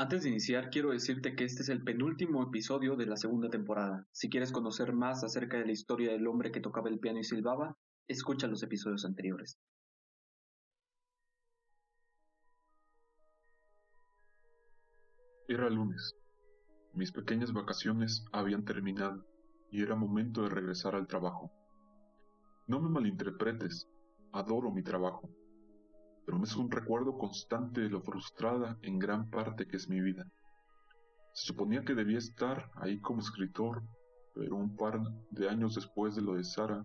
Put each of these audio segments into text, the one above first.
Antes de iniciar, quiero decirte que este es el penúltimo episodio de la segunda temporada. Si quieres conocer más acerca de la historia del hombre que tocaba el piano y silbaba, escucha los episodios anteriores. Era lunes. Mis pequeñas vacaciones habían terminado y era momento de regresar al trabajo. No me malinterpretes, adoro mi trabajo, pero es un recuerdo constante de lo frustrada en gran parte que es mi vida. Se suponía que debía estar ahí como escritor, pero un par de años después de lo de Sara,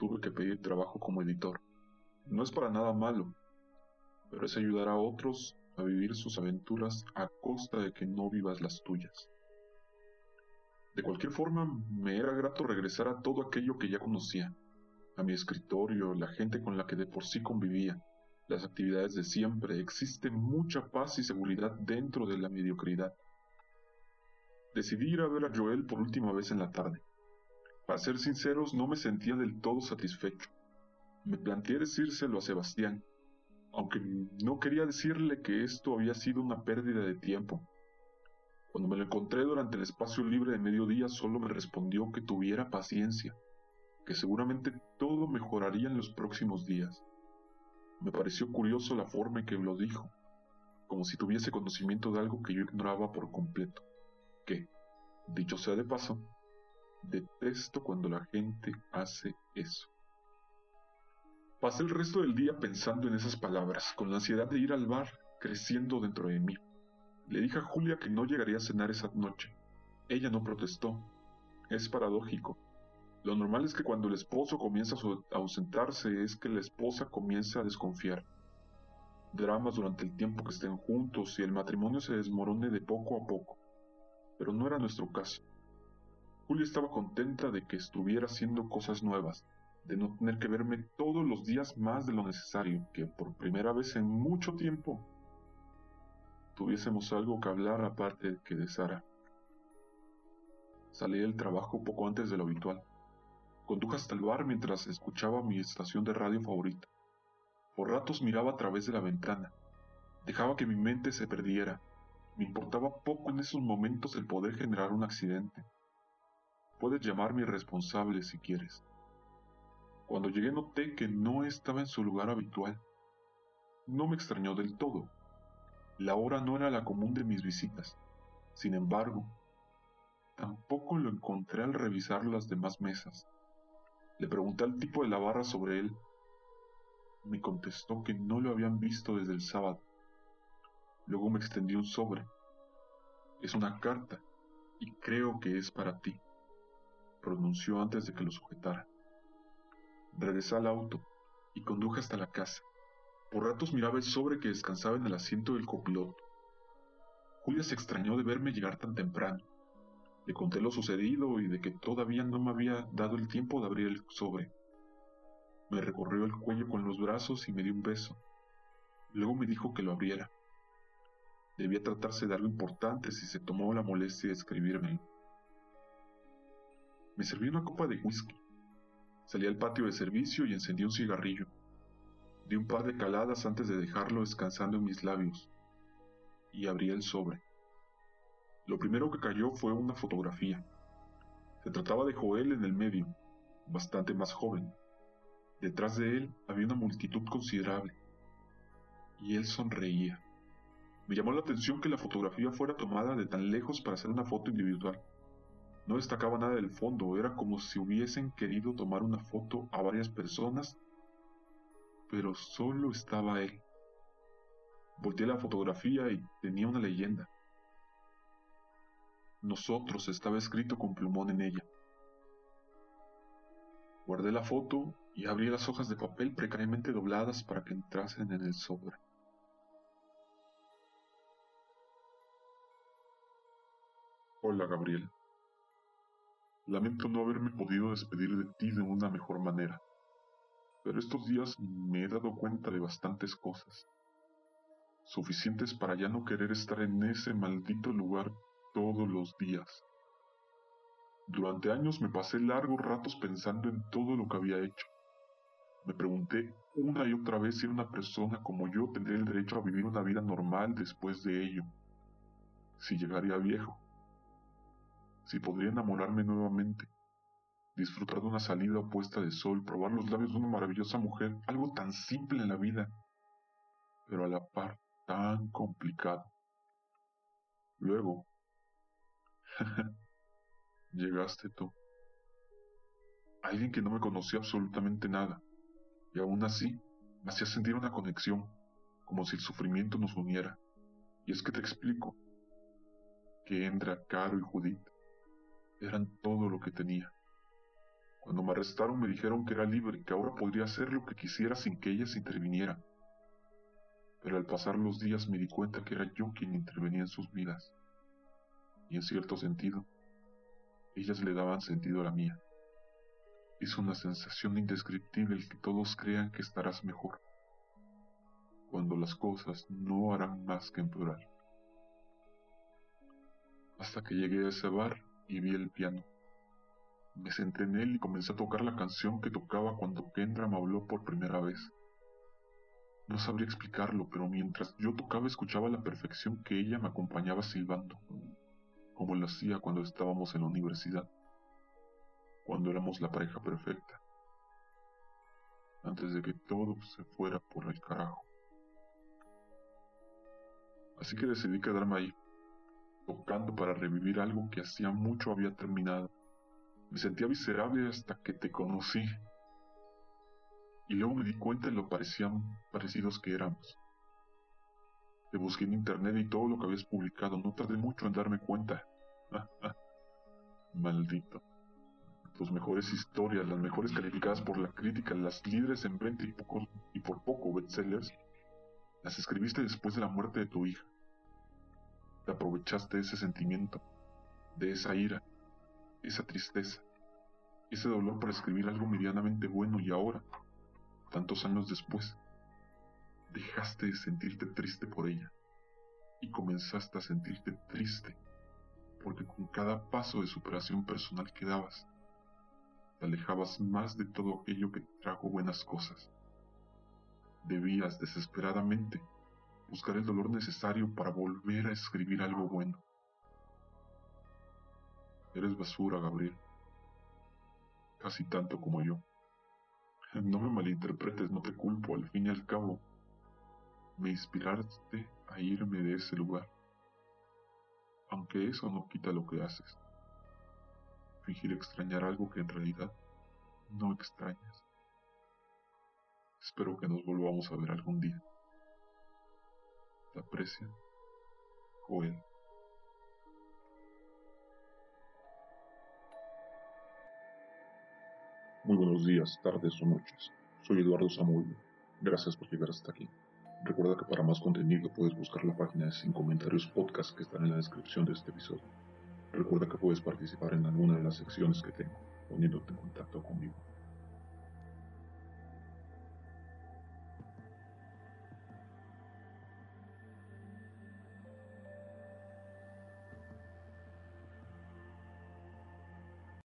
tuve que pedir trabajo como editor. No es para nada malo, pero es ayudar a otros a vivir sus aventuras a costa de que no vivas las tuyas. De cualquier forma, me era grato regresar a todo aquello que ya conocía, a mi escritorio, la gente con la que de por sí convivía, las actividades de siempre. Existe mucha paz y seguridad dentro de la mediocridad. Decidí ir a ver a Joel por última vez en la tarde. Para ser sinceros, no me sentía del todo satisfecho. Me planteé decírselo a Sebastián, aunque no quería decirle que esto había sido una pérdida de tiempo. Cuando me lo encontré durante el espacio libre de mediodía, solo me respondió que tuviera paciencia, que seguramente todo mejoraría en los próximos días. Me pareció curioso la forma en que lo dijo, como si tuviese conocimiento de algo que yo ignoraba por completo. Que, dicho sea de paso, detesto cuando la gente hace eso. Pasé el resto del día pensando en esas palabras, con la ansiedad de ir al bar creciendo dentro de mí. Le dije a Julia que no llegaría a cenar esa noche. Ella no protestó. Es paradójico. Lo normal es que cuando el esposo comienza a ausentarse es que la esposa comienza a desconfiar. Dramas durante el tiempo que estén juntos y el matrimonio se desmorone de poco a poco. Pero no era nuestro caso. Julia estaba contenta de que estuviera haciendo cosas nuevas, de no tener que verme todos los días más de lo necesario, que por primera vez en mucho tiempo tuviésemos algo que hablar aparte que de Sara. Salí del trabajo poco antes de lo habitual. Conduje hasta el bar mientras escuchaba mi estación de radio favorita. Por ratos miraba a través de la ventana. Dejaba que mi mente se perdiera. Me importaba poco en esos momentos el poder generar un accidente. Puedes llamarme irresponsable si quieres. Cuando llegué noté que no estaba en su lugar habitual. No me extrañó del todo. La hora no era la común de mis visitas. Sin embargo, tampoco lo encontré al revisar las demás mesas. Le pregunté al tipo de la barra sobre él. Me contestó que no lo habían visto desde el sábado. Luego me extendió un sobre. Es una carta y creo que es para ti, pronunció antes de que lo sujetara. Regresé al auto y conduje hasta la casa. Por ratos miraba el sobre que descansaba en el asiento del copiloto. Julia se extrañó de verme llegar tan temprano. Le conté lo sucedido y de que todavía no me había dado el tiempo de abrir el sobre. Me recorrió el cuello con los brazos y me dio un beso. Luego me dijo que lo abriera. Debía tratarse de algo importante si se tomó la molestia de escribirme. Me serví una copa de whisky Salí al patio de servicio y encendí un cigarrillo. Di un par de caladas antes de dejarlo descansando en mis labios. Y abrí el sobre. Lo primero que cayó fue una fotografía. Se trataba de Joel en el medio, bastante más joven. Detrás de él había una multitud considerable. Y él sonreía. Me llamó la atención que la fotografía fuera tomada de tan lejos para hacer una foto individual. No destacaba nada del fondo, era como si hubiesen querido tomar una foto a varias personas, pero solo estaba él. Volteé la fotografía y tenía una leyenda. Nosotros estaba escrito con plumón en ella. Guardé la foto y abrí las hojas de papel precariamente dobladas para que entrasen en el sobre. Hola, Gabriel. Lamento no haberme podido despedir de ti de una mejor manera, pero estos días me he dado cuenta de bastantes cosas, suficientes para ya no querer estar en ese maldito lugar todos los días. Durante años me pasé largos ratos pensando en todo lo que había hecho. Me pregunté una y otra vez si una persona como yo tendría el derecho a vivir una vida normal después de ello, si llegaría viejo, si podría enamorarme nuevamente, disfrutar de una salida opuesta de sol, probar los labios de una maravillosa mujer, algo tan simple en la vida, pero a la par tan complicado. Luego, llegaste tú, alguien que no me conocía absolutamente nada, y aún así me hacía sentir una conexión, como si el sufrimiento nos uniera. Y es que te explico que Endra, Caro y Judith eran todo lo que tenía. Cuando me arrestaron me dijeron que era libre, que ahora podría hacer lo que quisiera sin que ellas intervinieran. Pero al pasar los días me di cuenta que era yo quien intervenía en sus vidas. Y en cierto sentido, ellas le daban sentido a la mía. Es una sensación indescriptible el que todos crean que estarás mejor, cuando las cosas no harán más que empeorar. Hasta que llegué a ese bar y vi el piano. Me senté en él y comencé a tocar la canción que tocaba cuando Kendra me habló por primera vez. No sabría explicarlo, pero mientras yo tocaba escuchaba la perfección que ella me acompañaba silbando, como lo hacía cuando estábamos en la universidad, cuando éramos la pareja perfecta, antes de que todo se fuera por el carajo. Así que decidí quedarme ahí, tocando para revivir algo que hacía mucho había terminado. Me sentía miserable hasta que te conocí y luego me di cuenta de lo parecían parecidos que éramos. Te busqué en internet y todo lo que habías publicado, no tardé mucho en darme cuenta. Maldito. Tus mejores historias, las mejores calificadas por la crítica, las líderes en venta y, y por poco bestsellers, las escribiste después de la muerte de tu hija. Te aprovechaste de ese sentimiento, de esa ira, esa tristeza, ese dolor para escribir algo medianamente bueno y ahora, tantos años después, dejaste de sentirte triste por ella y comenzaste a sentirte triste porque con cada paso de superación personal que dabas, te alejabas más de todo aquello que trajo buenas cosas. Debías desesperadamente buscar el dolor necesario para volver a escribir algo bueno. Eres basura, Gabriel. Casi tanto como yo. No me malinterpretes, no te culpo, al fin y al cabo, me inspiraste a irme de ese lugar. Aunque eso no quita lo que haces. Fingir extrañar algo que en realidad no extrañas. Espero que nos volvamos a ver algún día. Te aprecia, Joel. Muy buenos días, tardes o noches. Soy Eduardo Samuel. Gracias por llegar hasta aquí. Recuerda que para más contenido puedes buscar la página de Sin Comentarios Podcast que está en la descripción de este episodio. Recuerda que puedes participar en alguna de las secciones que tengo, poniéndote en contacto conmigo.